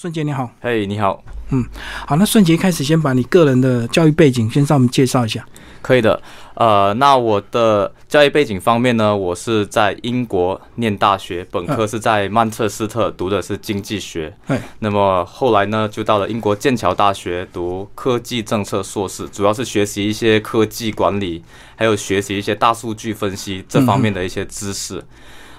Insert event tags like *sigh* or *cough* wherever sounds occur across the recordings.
顺杰你好，嘿，你好，嗯好，那顺杰开始先把你个人的教育背景先向我们介绍一下。可以的。呃，那我的教育背景方面呢，我是在英国念大学，本科是在曼彻斯特读的是经济学。哎，那么后来呢，就到了英国剑桥大学读科技政策硕士，主要是学习一些科技管理，还有学习一些大数据分析这方面的一些知识。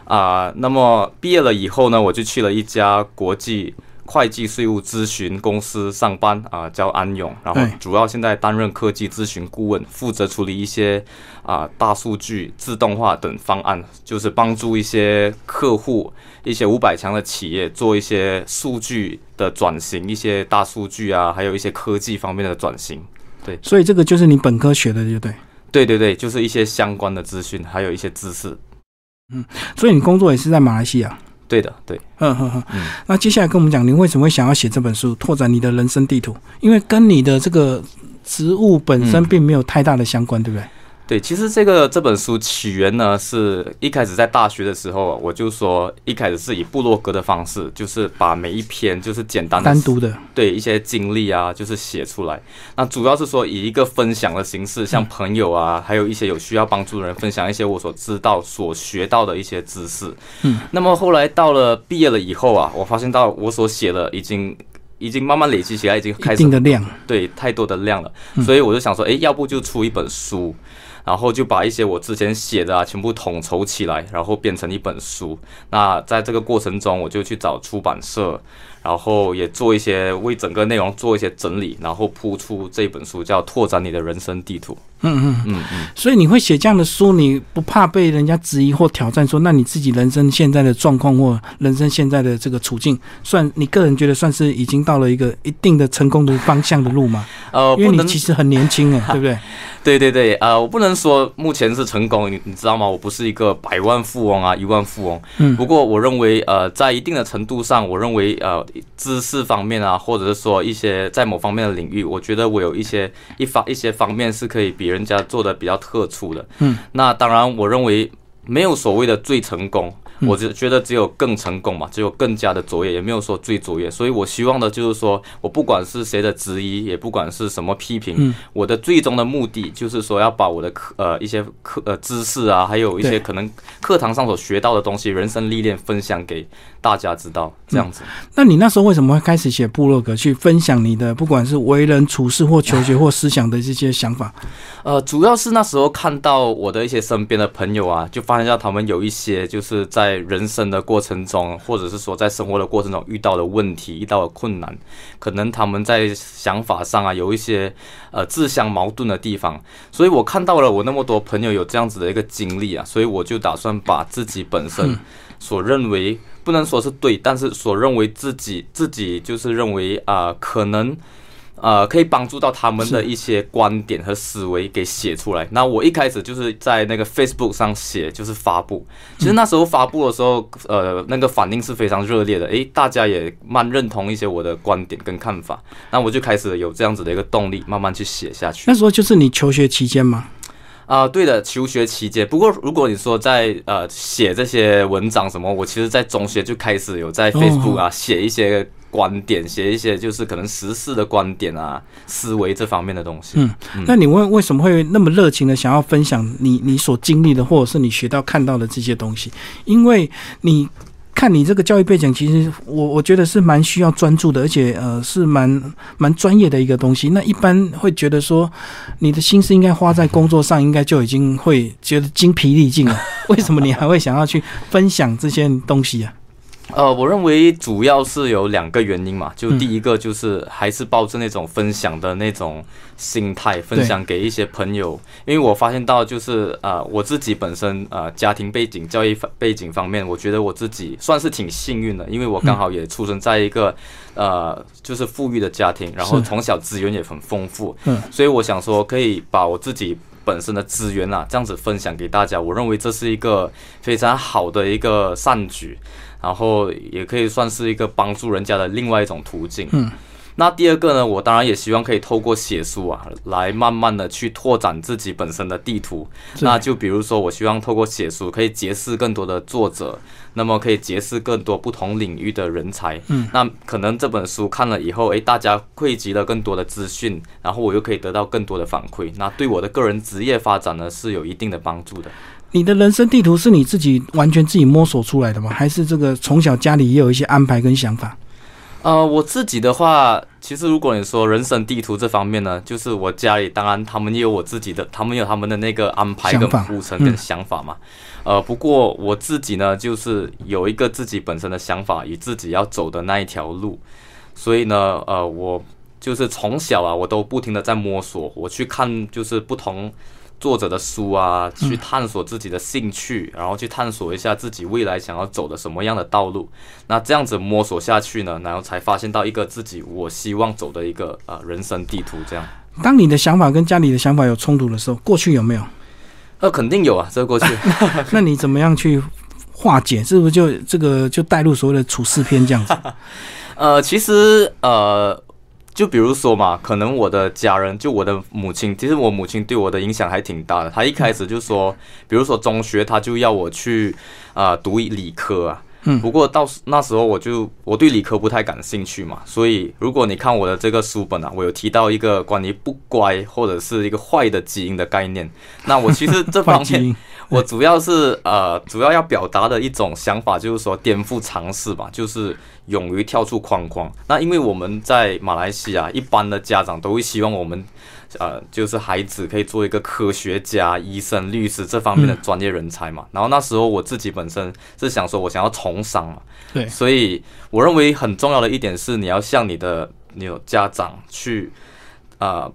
啊、那么毕业了以后呢，我就去了一家国际会计税务咨询公司上班啊、叫安永，然后哎主要现在担任科技咨询顾问，负责处理一些啊、大数据、自动化等方案，就是帮助一些客户、一些五百强的企业做一些数据的转型，一些大数据啊，还有一些科技方面的转型。对所以这个就是你本科学的，就对？对对对，就是一些相关的资讯，还有一些知识。嗯所以你工作也是在马来西亚。对的，对。嗯哼哼嗯，那接下来跟我们讲，您为什么会想要写这本书，拓展你的人生地图？因为跟你的这个职务本身嗯并没有太大的相关，对不对？对，其实这个这本书起源呢，是一开始在大学的时候，我就说一开始是以部落格的方式，就是把每一篇就是简单的单独的，对一些经历啊，就是写出来。那主要是说以一个分享的形式，像朋友啊，还有一些有需要帮助的人，分享一些我所知道、所学到的一些知识。嗯，那么后来到了毕业了以后啊，我发现到我所写的已经。已经慢慢累积起来，已经开一始定的量。对太多的量了，嗯所以我就想说，诶，要不就出一本书，然后就把一些我之前写的啊全部统筹起来，然后变成一本书。那在这个过程中，我就去找出版社，然后也做一些为整个内容做一些整理，然后铺出这本书叫《拓展你的人生地图》。嗯嗯。嗯嗯，所以你会写这样的书，你不怕被人家质疑或挑战说，那你自己人生现在的状况或人生现在的这个处境，算你个人觉得算是已经到了一个一定的成功的方向的路吗？呃，因为你其实很年轻哎，*laughs* 对不对？对对对，呃，我不能说目前是成功，你你知道吗？我不是一个百万富翁啊，亿万富翁。嗯不过我认为，呃，在一定的程度上，我认为，呃，知识方面啊，或者是说一些在某方面的领域，我觉得我有一些一方一些方面是可以比人家做的比较特殊的。嗯，那当然，我认为没有所谓的最成功。嗯我只觉得只有更成功嘛，只有更加的卓越，也没有说最卓越。所以我希望的就是说，我不管是谁的质疑，也不管是什么批评，嗯我的最终的目的就是说要把我的课呃一些课呃知识啊，还有一些可能课堂上所学到的东西、人生历练分享给大家知道，这样子。那你那时候为什么会开始写部落格，去分享你的不管是为人处事或求学或思想的这些想法？呃，主要是那时候看到我的一些身边的朋友啊，就发现到他们有一些就是在人生的过程中，或者是说在生活的过程中遇到的问题、遇到的困难，可能他们在想法上啊有一些呃自相矛盾的地方，所以我看到了我那么多朋友有这样子的一个经历啊，所以我就打算把自己本身所认为不能说是对，但是所认为自己自己就是认为啊、可能。呃，可以帮助到他们的一些观点和思维给写出来。那我一开始就是在那个 Facebook 上写，就是发布。其实那时候发布的时候，呃，那个反应是非常热烈的，诶，大家也蛮认同一些我的观点跟看法。那我就开始有这样子的一个动力，慢慢去写下去。那时候就是你求学期间吗？啊、对的，求学期间。不过如果你说在呃写这些文章什么，我其实在中学就开始有在 Facebook 啊写一些观点，写一些就是可能时事的观点啊、思维这方面的东西。嗯那你为为什么会那么热情的想要分享你你所经历的，或者是你学到看到的这些东西？因为你看你这个教育背景，其实我我觉得是蛮需要专注的，而且呃是蛮蛮专业的一个东西。那一般会觉得说，你的心思应该花在工作上，应该就已经会觉得精疲力尽了。*laughs* 为什么你还会想要去分享这些东西啊？呃，我认为主要是有两个原因嘛，就嗯。第一个就是还是抱着那种分享的那种心态，分享给一些朋友，因为我发现到就是呃我自己本身呃家庭背景、教育背景方面，我觉得我自己算是挺幸运的，因为我刚好也出生在一个、呃就是富裕的家庭，然后从小资源也很丰富，嗯，所以我想说可以把我自己。本身的资源啊，这样子分享给大家，我认为这是一个非常好的一个善举。然后也可以算是一个帮助人家的另外一种途径。嗯，那第二个呢，我当然也希望可以透过写书啊，来慢慢的去拓展自己本身的地图。那就比如说，我希望透过写书可以结识更多的作者，那么可以结识更多不同领域的人才。嗯，那可能这本书看了以后，诶，大家汇集了更多的资讯，然后我又可以得到更多的反馈，那对我的个人职业发展呢是有一定的帮助的。你的人生地图是你自己完全自己摸索出来的吗？还是这个从小家里也有一些安排跟想法？呃，我自己的话，其实如果你说人生地图这方面呢，就是我家里当然他们也有我自己的，他们有他们的那个安排跟铺陈跟想法嘛。呃，不过我自己呢，就是有一个自己本身的想法与自己要走的那一条路，所以呢，呃，我就是从小啊，我都不停的在摸索，我去看就是不同。作者的书啊，去探索自己的兴趣，然后去探索一下自己未来想要走的什么样的道路。那这样子摸索下去呢，然后才发现到一个自己我希望走的一个呃人生地图。这样，当你的想法跟家里的想法有冲突的时候，过去有没有？那肯定有啊，这个过去。*laughs* 那你怎么样去化解？是不是就这个就带入所谓的处事篇这样子？*laughs* 呃，其实呃。就比如说嘛，可能我的家人，就我的母亲，其实我母亲对我的影响还挺大的。她一开始就说，比如说中学，她就要我去啊读理科啊。嗯。不过到那时候，我就我对理科不太感兴趣嘛。所以如果你看我的这个书本啊，我有提到一个关于不乖或者是一个坏的基因的概念。那我其实这方面。*laughs* 我主要是呃，主要要表达的一种想法，就是说颠覆常识吧，就是勇于跳出框框。那因为我们在马来西亚，一般的家长都会希望我们，呃，就是孩子可以做一个科学家、医生、律师这方面的专业人才嘛。然后那时候我自己本身是想说，我想要从商嘛。对。所以我认为很重要的一点是，你要向你的你有家长去，啊。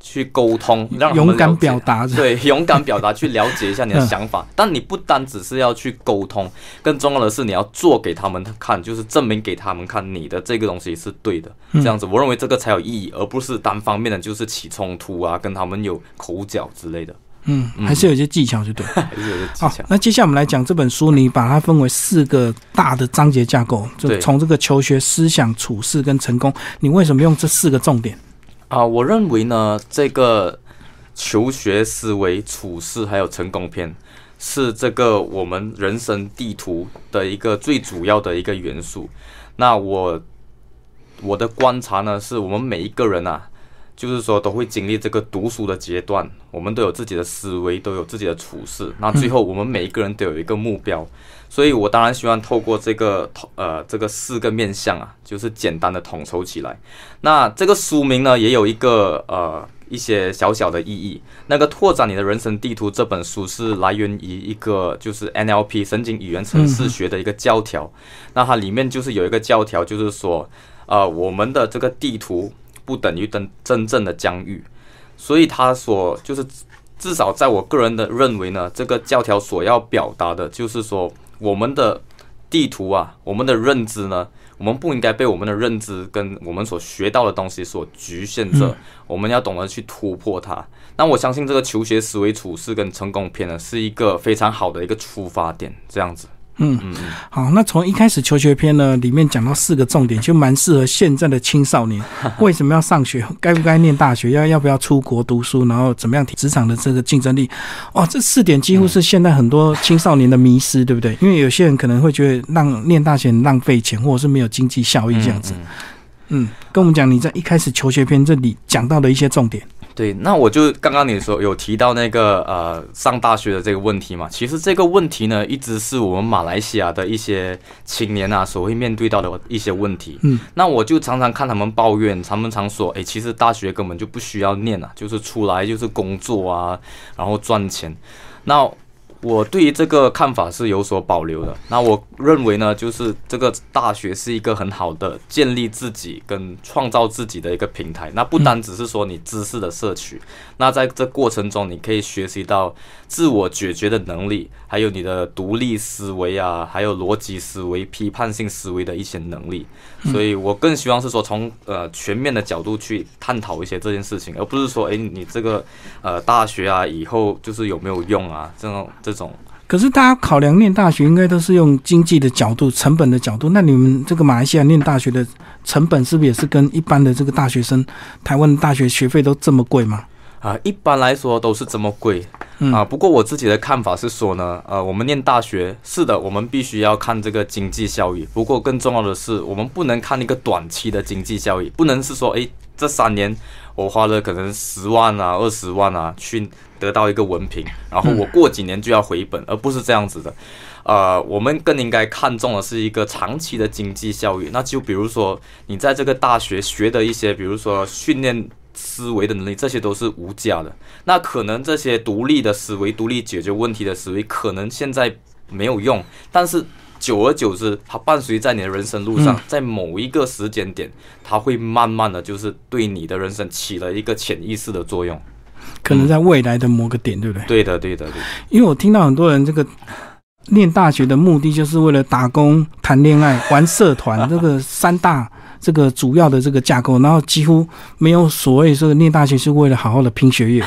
去沟通，让勇敢表达，对，*laughs* 勇敢表达，去了解一下你的想法。但你不单只是要去沟通，更重要的是你要做给他们看，就是证明给他们看你的这个东西是对的。这样子，我认为这个才有意义，而不是单方面的，就是起冲突啊，跟他们有口角之类的。嗯，还是有 *laughs* 些技巧，就对。还是有些技巧。那接下来我们来讲这本书，你把它分为四个大的章节架构，就从这个求学思想、处事跟成功，你为什么用这四个重点？啊，我认为呢，这个求学思维、处事还有成功篇，是这个我们人生地图的一个最主要的一个元素。那我我的观察呢，是我们每一个人啊，就是说都会经历这个读书的阶段，我们都有自己的思维，都有自己的处事。那最后我们每一个人都有一个目标。所以，我当然希望透过这个统呃这个四个面向啊，就是简单的统筹起来。那这个书名呢，也有一个呃一些小小的意义。那个拓展你的人生地图这本书是来源于一个就是 NLP 神经语言程式学的一个教条。那它里面就是有一个教条，就是说，呃，我们的这个地图不等于真真正的疆域。所以，他所就是至少在我个人的认为呢，这个教条所要表达的就是说。我们的地图啊，我们的认知呢，我们不应该被我们的认知跟我们所学到的东西所局限着，我们要懂得去突破它。那我相信这个求学思维处事跟成功篇呢，是一个非常好的一个出发点，这样子。嗯嗯好，那从一开始求学篇呢，里面讲到四个重点，就蛮适合现在的青少年。*laughs* 为什么要上学？该不该念大学？要要不要出国读书？然后怎么样提职场的这个竞争力？哇，这四点几乎是现在很多青少年的迷失，对不对？因为有些人可能会觉得让念大学浪费钱，或者是没有经济效益这样子。嗯，跟我们讲你在一开始求学篇这里讲到的一些重点。对，那我就刚刚你说有提到那个呃上大学的这个问题嘛，其实这个问题呢，一直是我们马来西亚的一些青年啊所会面对到的一些问题。嗯，那我就常常看他们抱怨，他们常说，哎，其实大学根本就不需要念啊，就是出来就是工作啊，然后赚钱。那我对于这个看法是有所保留的。那我认为呢，就是这个大学是一个很好的建立自己跟创造自己的一个平台。那不单只是说你知识的摄取，那在这过程中你可以学习到自我解决的能力，还有你的独立思维啊，还有逻辑思维、批判性思维的一些能力。所以我更希望是说从呃全面的角度去探讨一些这件事情，而不是说哎你这个呃大学啊以后就是有没有用啊这种。这种可是大家考量念大学，应该都是用经济的角度、成本的角度。那你们这个马来西亚念大学的成本，是不是也是跟一般的这个大学生，台湾的大学学费都这么贵吗？啊，一般来说都是这么贵啊。不过我自己的看法是说呢，呃，我们念大学是的，我们必须要看这个经济效益。不过更重要的是，我们不能看一个短期的经济效益，不能是说，诶，这三年我花了可能十万啊、二十万啊去得到一个文凭，然后我过几年就要回本，而不是这样子的。呃，我们更应该看重的是一个长期的经济效益。那就比如说，你在这个大学学的一些，比如说训练。思维的能力，这些都是无价的。那可能这些独立的思维、独立解决问题的思维，可能现在没有用，但是久而久之，它伴随在你的人生路上，在某一个时间点，它会慢慢的就是对你的人生起了一个潜意识的作用。可能在未来的某个点，对不对？对的，对的，对。因为我听到很多人这个念大学的目的，就是为了打工、谈恋爱、玩社团，这个三大。这个主要的这个架构，然后几乎没有所谓说念大学是为了好好的拼学业。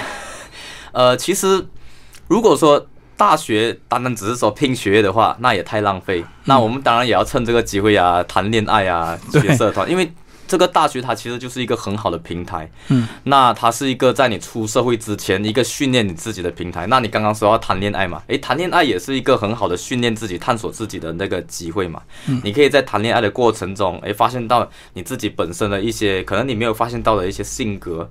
呃，其实如果说大学单单只是说拼学业的话，那也太浪费。那我们当然也要趁这个机会啊，谈恋爱啊，学社团，*laughs* 因为。这个大学它其实就是一个很好的平台，嗯，那它是一个在你出社会之前一个训练你自己的平台。那你刚刚说要谈恋爱嘛？诶，谈恋爱也是一个很好的训练自己、探索自己的那个机会嘛。嗯，你可以在谈恋爱的过程中，诶，发现到你自己本身的一些可能你没有发现到的一些性格。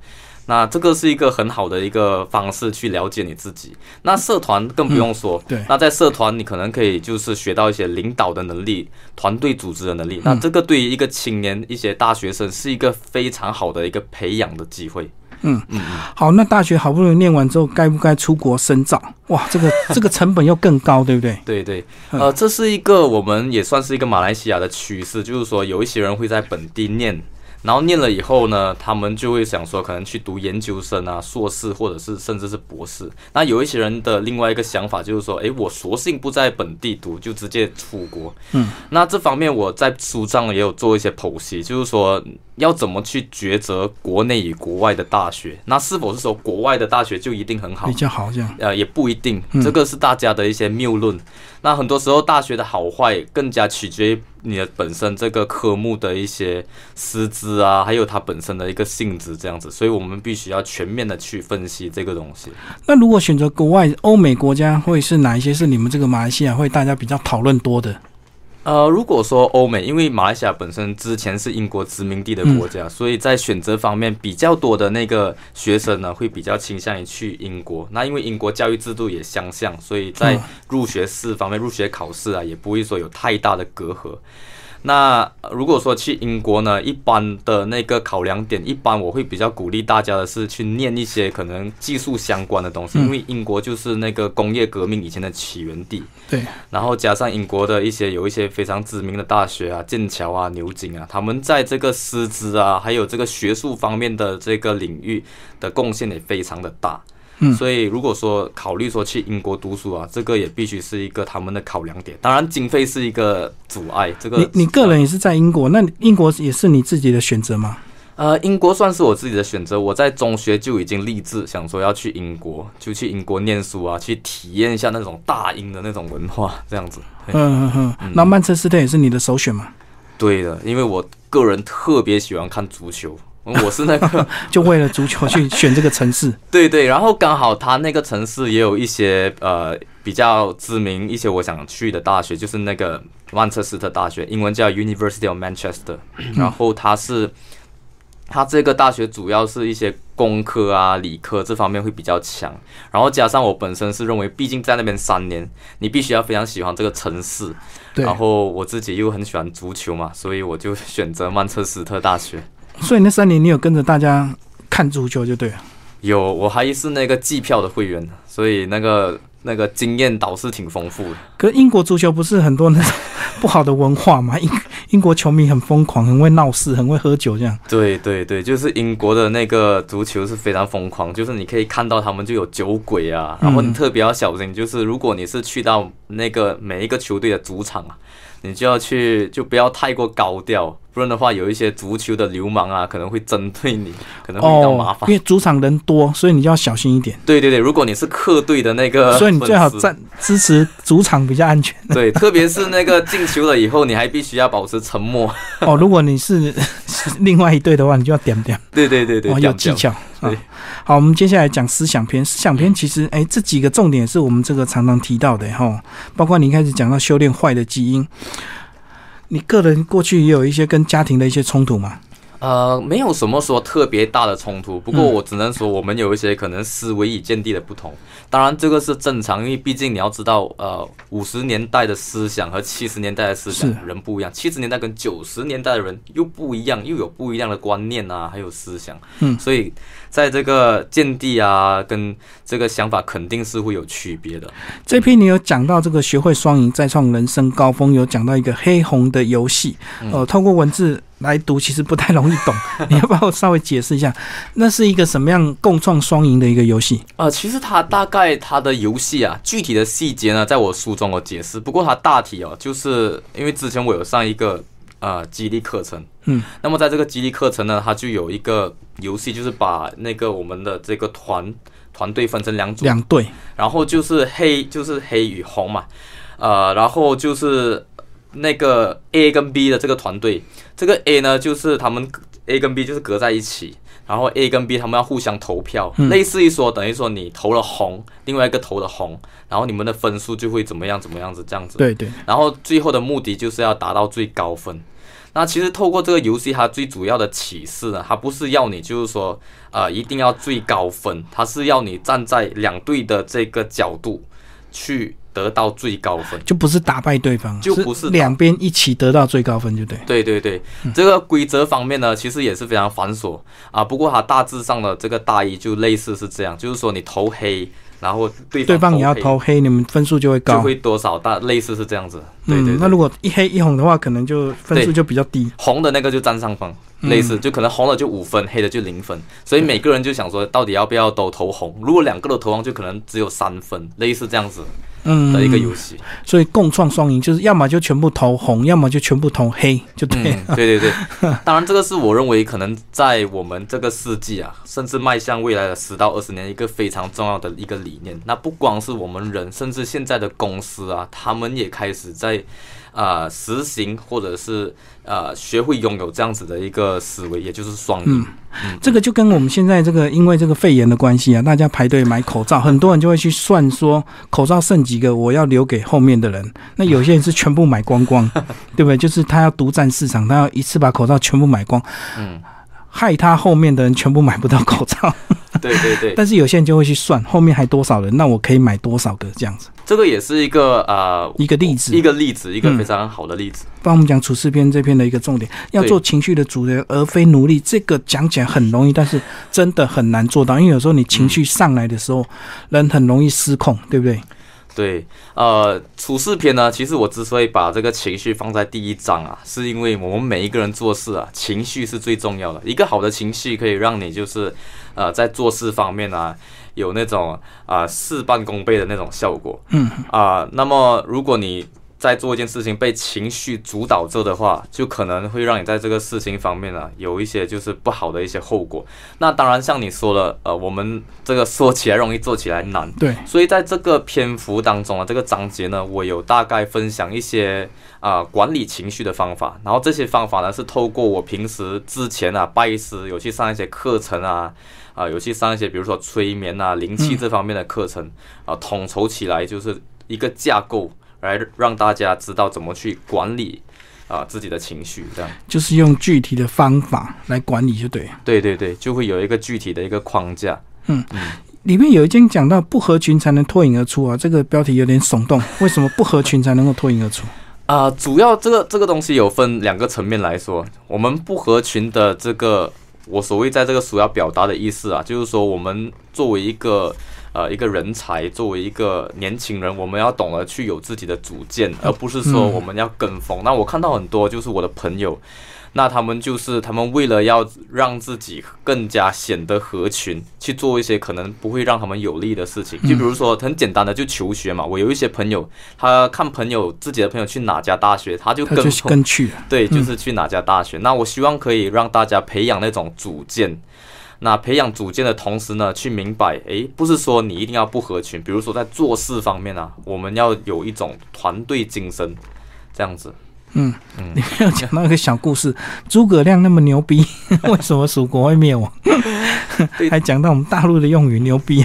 那这个是一个很好的一个方式去了解你自己。那社团更不用说，对。那在社团，你可能可以就是学到一些领导的能力、团队组织的能力。那这个对于一个青年、一些大学生是一个非常好的一个培养的机会。嗯嗯嗯。好，那大学好不容易念完之后，该不该出国深造？哇，这个这个成本又更高，对不对？对对。呃，这是一个我们也算是一个马来西亚的趋势，就是说有一些人会在本地念。然后念了以后呢，他们就会想说，可能去读研究生啊、硕士，或者是甚至是博士。那有一些人的另外一个想法就是说，诶，我索性不在本地读，就直接出国。嗯，那这方面我在书上也有做一些剖析，就是说要怎么去抉择国内与国外的大学。那是否是说国外的大学就一定很好？比较好这样？呃，也不一定，这个是大家的一些谬论。那很多时候大学的好坏更加取决于。你的本身这个科目的一些师资啊，还有它本身的一个性质这样子，所以我们必须要全面的去分析这个东西。那如果选择国外欧美国家，会是哪一些是你们这个马来西亚会大家比较讨论多的？呃，如果说欧美，因为马来西亚本身之前是英国殖民地的国家，所以在选择方面比较多的那个学生呢，会比较倾向于去英国。那因为英国教育制度也相像，所以在入学试方面、入学考试啊，也不会说有太大的隔阂。那如果说去英国呢，一般的那个考量点，一般我会比较鼓励大家的是去念一些可能技术相关的东西，因为英国就是那个工业革命以前的起源地。对。然后加上英国的一些有一些非常知名的大学啊，剑桥啊、牛津啊，他们在这个师资啊，还有这个学术方面的这个领域的贡献也非常的大。所以，如果说考虑说去英国读书啊，这个也必须是一个他们的考量点。当然，经费是一个阻碍。这个你你个人也是在英国，那英国也是你自己的选择吗？呃，英国算是我自己的选择。我在中学就已经立志想说要去英国，就去英国念书啊，去体验一下那种大英的那种文化，这样子。嗯嗯嗯。那曼彻斯特也是你的首选吗？对的，因为我个人特别喜欢看足球。我是那个，*laughs* 就为了足球去选这个城市。*laughs* 对对，然后刚好他那个城市也有一些呃比较知名一些我想去的大学，就是那个曼彻斯特大学，英文叫 University of Manchester。然后它是，它这个大学主要是一些工科啊、理科这方面会比较强。然后加上我本身是认为，毕竟在那边三年，你必须要非常喜欢这个城市。然后我自己又很喜欢足球嘛，所以我就 *laughs* 选择曼彻斯特大学。*laughs* 所以那三年你有跟着大家看足球就对了。有，我还是那个季票的会员，所以那个那个经验倒是挺丰富的。可是英国足球不是很多那种 *laughs* 不好的文化嘛？英英国球迷很疯狂，很会闹事，很会喝酒这样。对对对，就是英国的那个足球是非常疯狂，就是你可以看到他们就有酒鬼啊，然后你特别要小心，就是如果你是去到那个每一个球队的主场啊。你就要去就不要太过高调，不然的话有一些足球的流氓啊可能会针对你，可能会遇到麻哦，烦。因为主场人多，所以你就要小心一点。对对对，如果你是客队的那个，*laughs* 所以你最好站支持主场比较安全。对，特别是那个进球了以后，你还必须要保持沉默。*laughs* 哦，如果你是是 *laughs* 另外一队的话，你就要点点。对对对对，哦，有技巧。啊对好，我们接下来讲思想篇。思想篇其实，哎，这几个重点是我们这个常常提到的哈，包括你一开始讲到修炼坏的基因，你个人过去也有一些跟家庭的一些冲突吗？呃，没有什么说特别大的冲突，不过嗯我只能说我们有一些可能思维与见地的不同。当然，这个是正常，因为毕竟你要知道，呃，五十年代的思想和七十年代的思想人不一样，七十年代跟九十年代的人又不一样，又有不一样的观念啊，还有思想。嗯所以在这个见地啊，跟这个想法肯定是会有区别的。这篇你有讲到这个学会双赢，再创人生高峰，有讲到一个黑红的游戏，嗯呃，透过文字来读其实不太容易懂，*laughs* 你要不要稍微解释一下，那是一个什么样共创双赢的一个游戏？呃，其实它大概它的游戏啊，具体的细节呢，在我书中有解释。不过它大体哦，就是因为之前我有上一个呃激励课程，嗯，那么在这个激励课程呢，它就有一个游戏，就是把那个我们的这个团团队分成两组，两队，然后就是黑就是黑与红嘛，呃，然后就是那个 A 跟 B 的这个团队，这个 A 呢就是他们 A 跟 B 就是隔在一起，然后 A 跟 B 他们要互相投票，嗯。类似于说等于说你投了红，另外一个投了红，然后你们的分数就会怎么样怎么样子这样子，对对，然后最后的目的就是要达到最高分。那其实透过这个游戏，它最主要的启示呢，它不是要你就是说，呃，一定要最高分，它是要你站在两队的这个角度去得到最高分。就不是打败对方，就不是两边一起得到最高分，就对。对对对，这个规则方面呢，其实也是非常繁琐啊。不过它大致上的这个大意就类似是这样，就是说你投黑，然后对对方也要投黑，你们分数就会高就。会多少，大类似是这样子。对对那如果一黑一红的话，可能就分数就比较低。红的那个就占上风，嗯类似就可能红的就五分，黑的就零分，所以每个人就想说，到底要不要都投红？如果两个都投红，就可能只有三分，类似这样子嗯，的一个游戏。所以共创双赢就是要么就全部投红，要么就全部投黑，就对。嗯，对对对，*laughs* 当然这个是我认为可能在我们这个世纪啊，甚至迈向未来的十到二十年一个非常重要的一个理念。那不光是我们人，甚至现在的公司啊，他们也开始在啊、呃实行或者是呃学会拥有这样子的一个思维，也就是双赢。嗯这个就跟我们现在这个因为这个肺炎的关系啊，大家排队买口罩，很多人就会去算说口罩剩几个，我要留给后面的人。那有些人是全部买光光，*laughs* 对不对？就是他要独占市场，他要一次把口罩全部买光，嗯，害他后面的人全部买不到口罩。对对对，*laughs* 但是有些人就会去算后面还多少人，那我可以买多少个这样子。这个也是一个呃一个例子一个例子，一个嗯非常好的例子。帮我们讲处事篇这篇的一个重点，要做情绪的主人，而非奴隶。这个讲起来很容易，但是真的很难做到，因为有时候你情绪上来的时候，人很容易失控，对不对？对，呃，处事篇呢，其实我之所以把这个情绪放在第一章啊，是因为我们每一个人做事啊，情绪是最重要的。一个好的情绪可以让你就是，呃，在做事方面啊，有那种啊、事半功倍的那种效果。嗯，啊、那么如果你在做一件事情被情绪主导着的话，就可能会让你在这个事情方面啊有一些就是不好的一些后果。那当然，像你说的，呃，我们这个说起来容易，做起来难。对，所以在这个篇幅当中啊，这个章节呢，我有大概分享一些啊、管理情绪的方法，然后这些方法呢是透过我平时之前啊拜师有去上一些课程啊，啊、有去上一些比如说催眠啊、灵气这方面的课程啊、统筹起来就是一个架构，来让大家知道怎么去管理啊、自己的情绪，这样。就是用具体的方法来管理就对。对对对，就会有一个具体的一个框架。嗯嗯里面有一间讲到不合群才能脱颖而出啊，这个标题有点耸动。*laughs* 为什么不合群才能够脱颖而出？啊、主要这个这个东西有分两个层面来说，我们不合群的这个，我所谓在这个书要表达的意思啊，就是说我们作为一个呃一个人才，作为一个年轻人，我们要懂得去有自己的主见，而不是说我们要跟风。那我看到很多就是我的朋友，那他们就是他们为了要让自己更加显得合群，去做一些可能不会让他们有利的事情。就比如说很简单的，就求学嘛。我有一些朋友，他看朋友自己的朋友去哪家大学，他就跟跟去。对，就是去哪家大学。那我希望可以让大家培养那种主见。那培养主见的同时呢，去明白，诶，不是说你一定要不合群。比如说在做事方面啊，我们要有一种团队精神，这样子。嗯，你没有讲到一个小故事，诸葛亮那么牛逼，*laughs* 为什么蜀国会灭亡？还讲到我们大陆的用语牛逼。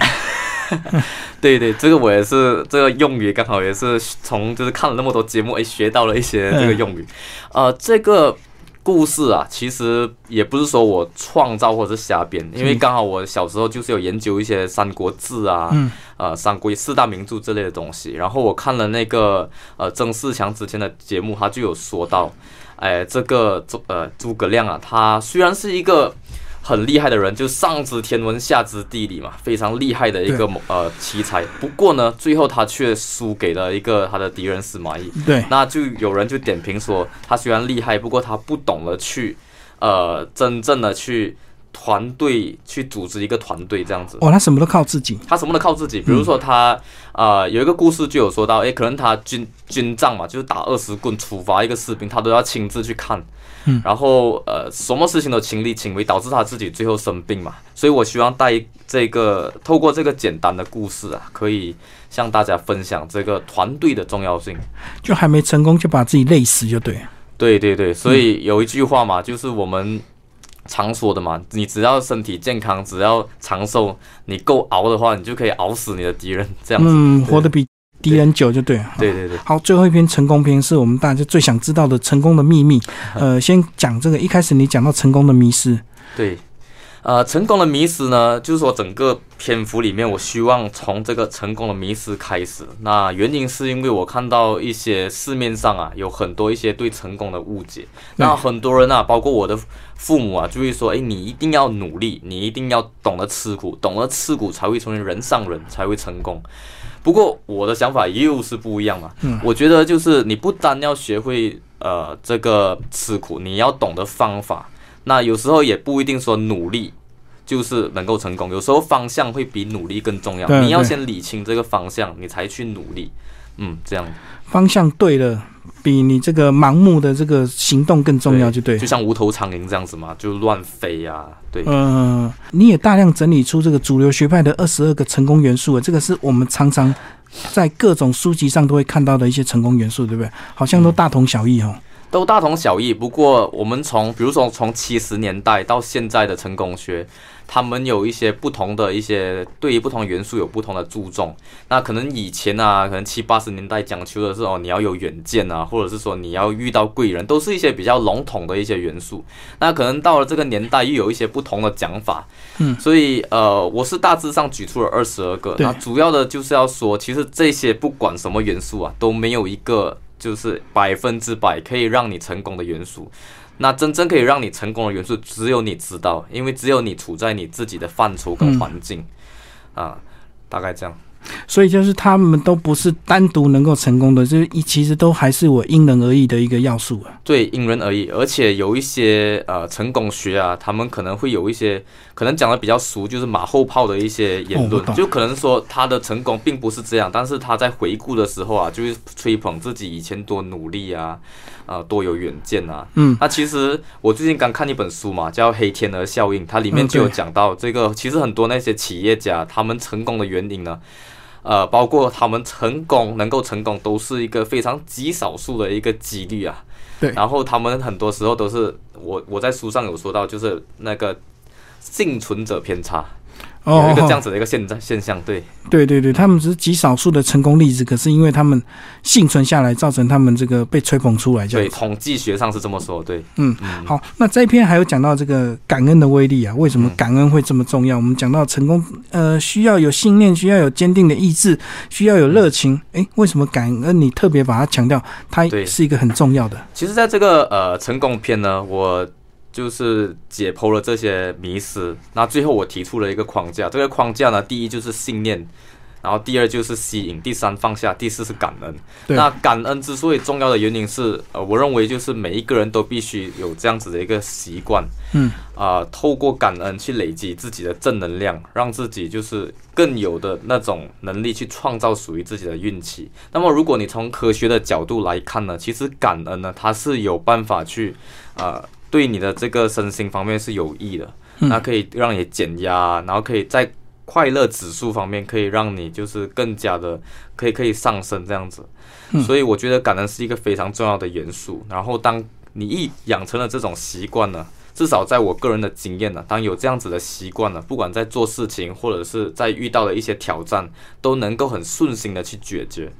*laughs* 对对，这个我也是，这个用语刚好也是从就是看了那么多节目，哎，学到了一些这个用语。呃，这个。故事啊，其实也不是说我创造或者是瞎编，因为刚好我小时候就是有研究一些《三国志》啊，呃，《三国》四大名著之类的东西。然后我看了那个呃曾仕强之前的节目，他就有说到，哎，这个诸呃诸葛亮啊，他虽然是一个。很厉害的人，就上知天文下知地理嘛，非常厉害的一个呃奇才。不过呢，最后他却输给了一个他的敌人司马懿。对，那就有人就点评说，他虽然厉害，不过他不懂得去呃真正的去。团队去组织一个团队这样子哦，他什么都靠自己，他什么都靠自己。比如说他啊，有一个故事就有说到，哎，可能他军军仗嘛，就是打二十棍处罚一个士兵，他都要亲自去看，嗯，然后呃，什么事情都亲力亲为，导致他自己最后生病嘛。所以我希望带这个透过这个简单的故事啊，可以向大家分享这个团队的重要性。就还没成功就把自己累死就对，对对对，所以有一句话嘛，就是我们。常说的嘛，你只要身体健康，只要长寿，你够熬的话，你就可以熬死你的敌人，*laughs* 这样子，嗯，活得比敌人久就对。对对对。好，最后一篇成功篇是我们大家最想知道的成功的秘密。呃，*laughs* 先讲这个，一开始你讲到成功的迷失。对。呃，成功的迷失呢，就是说整个篇幅里面，我希望从这个成功的迷失开始。那原因是因为我看到一些市面上啊，有很多一些对成功的误解。那很多人啊，包括我的父母啊，就会说：“哎，你一定要努力，你一定要懂得吃苦，懂得吃苦才会成为人上人，才会成功。”不过我的想法又是不一样嘛。嗯，我觉得就是你不单要学会呃这个吃苦，你要懂得方法。那有时候也不一定说努力就是能够成功，有时候方向会比努力更重要。你要先理清这个方向，你才去努力。嗯，这样方向对了，比你这个盲目的这个行动更重要，就对。就像无头苍蝇这样子嘛，就乱飞呀。对，嗯，你也大量整理出这个主流学派的二十二个成功元素，这个是我们常常在各种书籍上都会看到的一些成功元素，对不对？好像都大同小异哦。都大同小异，不过我们从比如说从七十年代到现在的成功学，他们有一些不同的一些对于不同元素有不同的注重。那可能以前啊，可能七八十年代讲求的是哦，你要有远见啊，或者是说你要遇到贵人，都是一些比较笼统的一些元素。那可能到了这个年代，又有一些不同的讲法。嗯，所以呃，我是大致上举出了二十二个。那主要的就是要说，其实这些不管什么元素啊，都没有一个。就是百分之百可以让你成功的元素，那真正可以让你成功的元素，只有你知道，因为只有你处在你自己的范畴跟环境，啊，大概这样。所以就是他们都不是单独能够成功的，就是一其实都还是我因人而异的一个要素啊。对，因人而异，而且有一些呃成功学啊，他们可能会有一些可能讲的比较俗，就是马后炮的一些言论，就可能说他的成功并不是这样，但是他在回顾的时候啊，就是吹捧自己以前多努力啊，啊多有远见啊。嗯，那其实我最近刚看一本书嘛，叫《黑天鹅效应》，它里面就有讲到这个，其实很多那些企业家他们成功的原因呢。呃，包括他们成功能够成功，都是一个非常极少数的一个几率啊。对。然后他们很多时候都是我我在书上有说到，就是那个幸存者偏差。有一个这样子的一个现在现象，对，对对对，他们只是极少数的成功例子，可是因为他们幸存下来，造成他们这个被吹捧出来，对，统计学上是这么说，对，嗯，好，那这一篇还有讲到这个感恩的威力啊，为什么感恩会这么重要？我们讲到成功，呃，需要有信念，需要有坚定的意志，需要有热情，诶，为什么感恩你特别把它强调，它是一个很重要的？其实，在这个呃成功篇呢，我。就是解剖了这些迷思，那最后我提出了一个框架。这个框架呢，第一就是信念，然后第二就是吸引，第三放下，第四是感恩。那感恩之所以重要的原因是，呃，我认为就是每一个人都必须有这样子的一个习惯，嗯，啊、透过感恩去累积自己的正能量，让自己就是更有的那种能力去创造属于自己的运气。那么，如果你从科学的角度来看呢，其实感恩呢，它是有办法去，呃，对你的这个身心方面是有益的，嗯那可以让你减压，然后可以在快乐指数方面可以让你就是更加的可以可以上升这样子。嗯所以我觉得感恩是一个非常重要的元素。然后当你一养成了这种习惯呢，至少在我个人的经验呢，当有这样子的习惯呢，不管在做事情或者是在遇到的一些挑战，都能够很顺心的去解决。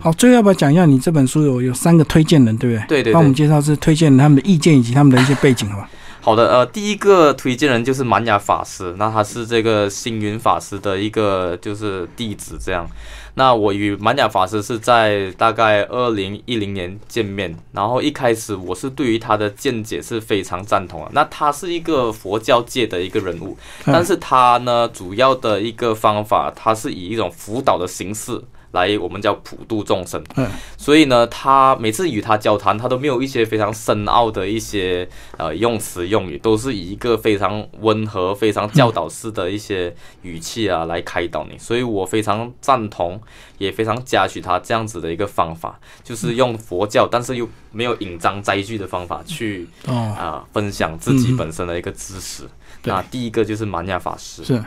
好，最后要不要讲一下你这本书有有三个推荐人，对不对？对对对帮我们介绍是推荐人他们的意见以及他们的一些背景，好吧？好的，呃，第一个推荐人就是满雅法师，那他是这个星云法师的一个就是弟子这样。那我与满雅法师是在大概二零一零年见面，然后一开始我是对于他的见解是非常赞同的。那他是一个佛教界的一个人物，嗯但是他呢主要的一个方法，他是以一种辅导的形式来，我们叫普度众生。嗯，所以呢，他每次与他交谈，他都没有一些非常深奥的一些呃用词用语，都是以一个非常温和、非常教导式的一些语气啊来开导你。所以我非常赞同，也非常嘉许他这样子的一个方法，就是用佛教，但是又没有引章摘句的方法去哦，啊、分享自己嗯本身的一个知识。那第一个就是满雅法师，是，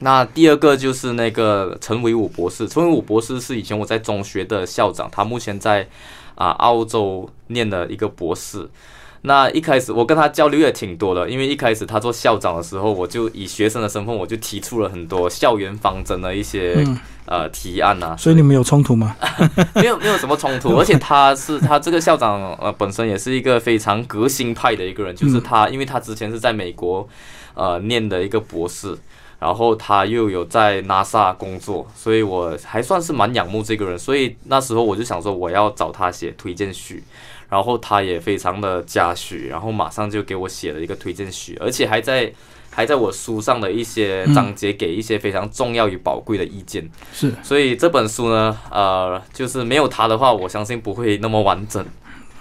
那第二个就是那个陈伟武博士，陈伟武博士是以前我在中学的校长，他目前在啊、澳洲念的一个博士。那一开始我跟他交流也挺多的，因为一开始他做校长的时候，我就以学生的身份，我就提出了很多校园方针的一些、嗯呃提案啊，所以你们有冲突吗？没有没有什么冲突，而且他是他这个校长呃本身也是一个非常革新派的一个人，就是他，因为他之前是在美国呃念的一个博士，然后他又有在 NASA 工作，所以我还算是蛮仰慕这个人，所以那时候我就想说我要找他写推荐序。然后他也非常的嘉许，然后马上就给我写了一个推荐序，而且还在 *laughs* 还在我书上的一些章节给一些非常重要与宝贵的意见。是，所以这本书呢，呃，就是没有他的话，我相信不会那么完整。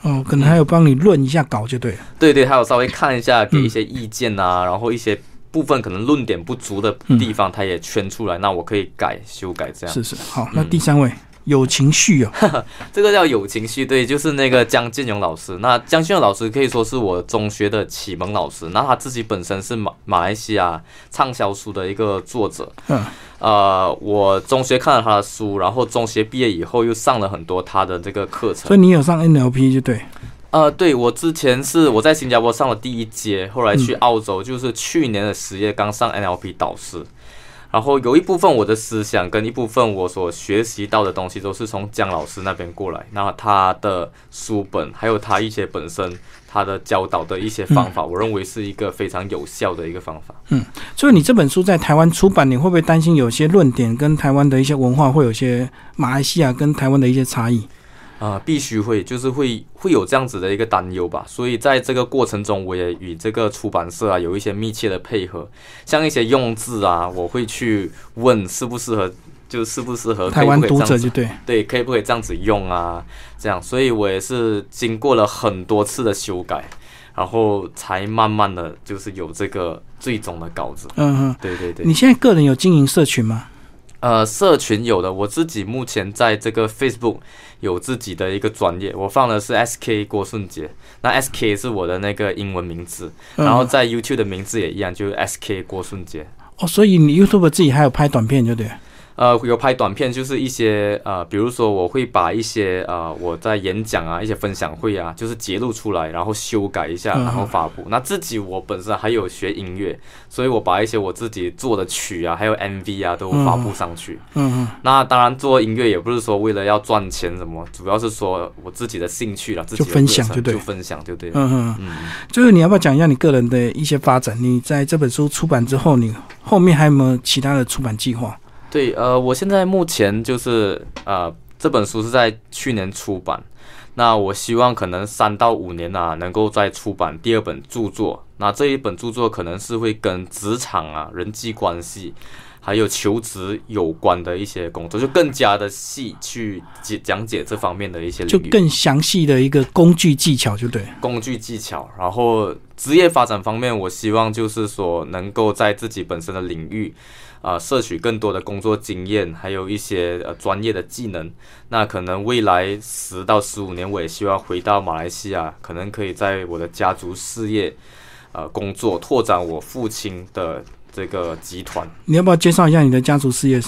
哦，可能还有帮你论一下稿就对了。对对，还有稍微看一下，给一些意见啊，然后一些部分可能论点不足的地方，他也圈出来，那我可以改修改这样。是是，好，那第三位有情绪哦，*laughs* 这个叫有情绪，对，就是那个江建勇老师。那江建勇老师可以说是我中学的启蒙老师。那他自己本身是马马来西亚畅销书的一个作者。嗯，呃，我中学看了他的书，然后中学毕业以后又上了很多他的这个课程所。以你有上 NLP 就对。呃，对我之前是我在新加坡上了第一阶，后来去澳洲，就是去年的十月刚上 NLP 导师。然后有一部分我的思想跟一部分我所学习到的东西都是从姜老师那边过来。那他的书本还有他一些本身他的教导的一些方法，我认为是一个非常有效的一个方法。嗯所以你这本书在台湾出版，你会不会担心有些论点跟台湾的一些文化会有些马来西亚跟台湾的一些差异？啊、必须会，就是会会有这样子的一个担忧吧。所以在这个过程中，我也与这个出版社啊有一些密切的配合，像一些用字啊，我会去问适不适合，就适不适合台湾读者就对。对，可以不可以这样子用啊？这样，所以我也是经过了很多次的修改，然后才慢慢的就是有这个最终的稿子。嗯嗯，对对对。你现在个人有经营社群吗？呃，社群有的，我自己目前在这个 Facebook 有自己的一个专业，我放的是 SK 郭顺杰，那 SK 是我的那个英文名字，嗯然后在 YouTube 的名字也一样，就是 SK 郭顺杰。哦，所以你 YouTube 自己还有拍短片就对了。呃，有拍短片，就是一些呃，比如说我会把一些呃我在演讲啊、一些分享会啊，就是截录出来，然后修改一下，嗯然后发布。那自己我本身还有学音乐，所以我把一些我自己做的曲啊，还有 MV 啊都发布上去。嗯嗯，那当然做音乐也不是说为了要赚钱什么，主要是说我自己的兴趣啦，自己的就分享热忱就对就分享就对了。嗯嗯，嗯，就是你要不要讲一下你个人的一些发展？你在这本书出版之后，你后面还有没有其他的出版计划？对，呃，我现在目前就是呃，这本书是在去年出版，那我希望可能三到五年啊，能够再出版第二本著作。那这一本著作可能是会跟职场啊、人际关系，还有求职有关的一些工作，就更加的细去解讲解这方面的一些就更详细的一个工具技巧，就对。工具技巧，然后职业发展方面，我希望就是说能够在自己本身的领域。啊，摄取更多的工作经验，还有一些呃专业的技能。那可能未来十到十五年，我也希望回到马来西亚，可能可以在我的家族事业，呃，工作拓展我父亲的这个集团。你要不要介绍一下你的家族事业？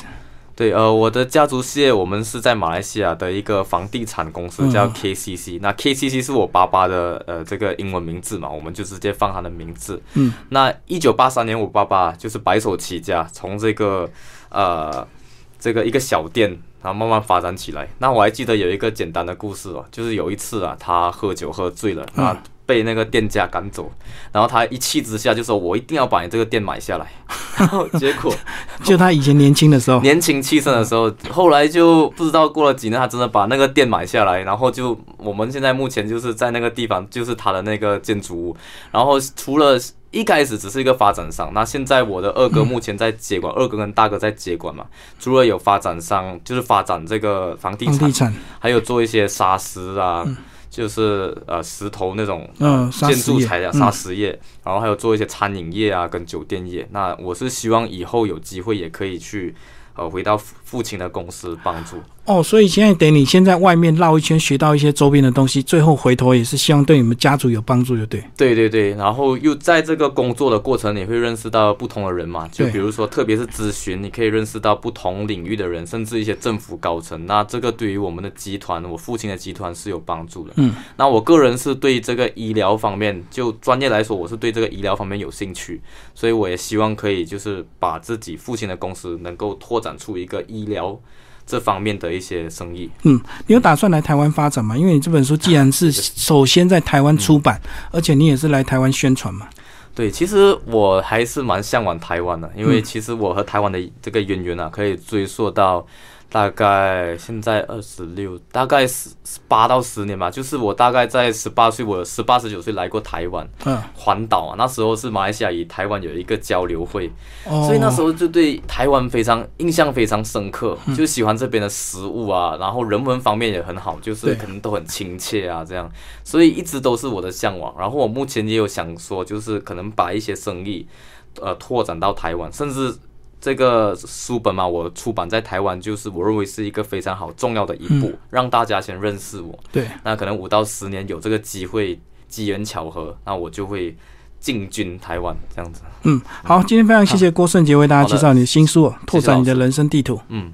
对，呃，我的家族事业，我们是在马来西亚的一个房地产公司，叫 KCC。那 KCC 是我爸爸的呃这个英文名字嘛，我们就直接放他的名字。嗯。那一九八三年，我爸爸就是白手起家，从这个呃这个一个小店，然后慢慢发展起来。那我还记得有一个简单的故事哦，就是有一次啊，他喝酒喝醉了啊。被那个店家赶走，然后他一气之下就说：“我一定要把你这个店买下来。*laughs* ”然后结果，*laughs* 就他以前年轻的时候，年轻气盛的时候，后来就不知道过了几年，他真的把那个店买下来，然后就我们现在目前就是在那个地方，就是他的那个建筑物。然后除了一开始只是一个发展商，那现在我的二哥目前在接管，二哥跟大哥在接管嘛。除了有发展商，就是发展这个房地产，还有做一些沙石啊。就是呃石头那种建筑材料、砂石业，然后还有做一些餐饮业啊，跟酒店业。那我是希望以后有机会也可以去呃回到父亲的公司帮助。哦，所以现在等你先在外面绕一圈，学到一些周边的东西，最后回头也是希望对你们家族有帮助，就对。对对对，然后又在这个工作的过程，你会认识到不同的人嘛？就比如说，特别是咨询，你可以认识到不同领域的人，甚至一些政府高层。那这个对于我们的集团，我父亲的集团是有帮助的。嗯，那我个人是对这个医疗方面，就专业来说，我是对这个医疗方面有兴趣，所以我也希望可以就是把自己父亲的公司能够拓展出一个医疗。这方面的一些生意，嗯，你有打算来台湾发展吗？因为你这本书既然是首先在台湾出版，而且你也是来台湾宣传嘛。对，其实我还是蛮向往台湾的，因为其实我和台湾的这个渊源啊，可以追溯到。大概现在二十六，大概十八到十年吧。就是我大概在十八岁，我十八十九岁来过台湾，嗯，环岛啊。那时候是马来西亚与台湾有一个交流会，所以那时候就对台湾非常印象非常深刻，就喜欢这边的食物啊，然后人文方面也很好，就是可能都很亲切啊，这样，所以一直都是我的向往。然后我目前也有想说，就是可能把一些生意，呃，拓展到台湾，甚至。这个书本嘛，我出版在台湾，就是我认为是一个非常好重要的一步，让大家先认识我。对，那可能五到十年有这个机会，机缘巧合，那我就会进军台湾这样子。嗯，好，今天非常谢谢郭顺杰为大家介绍你的新书《拓展你的人生地图》。嗯。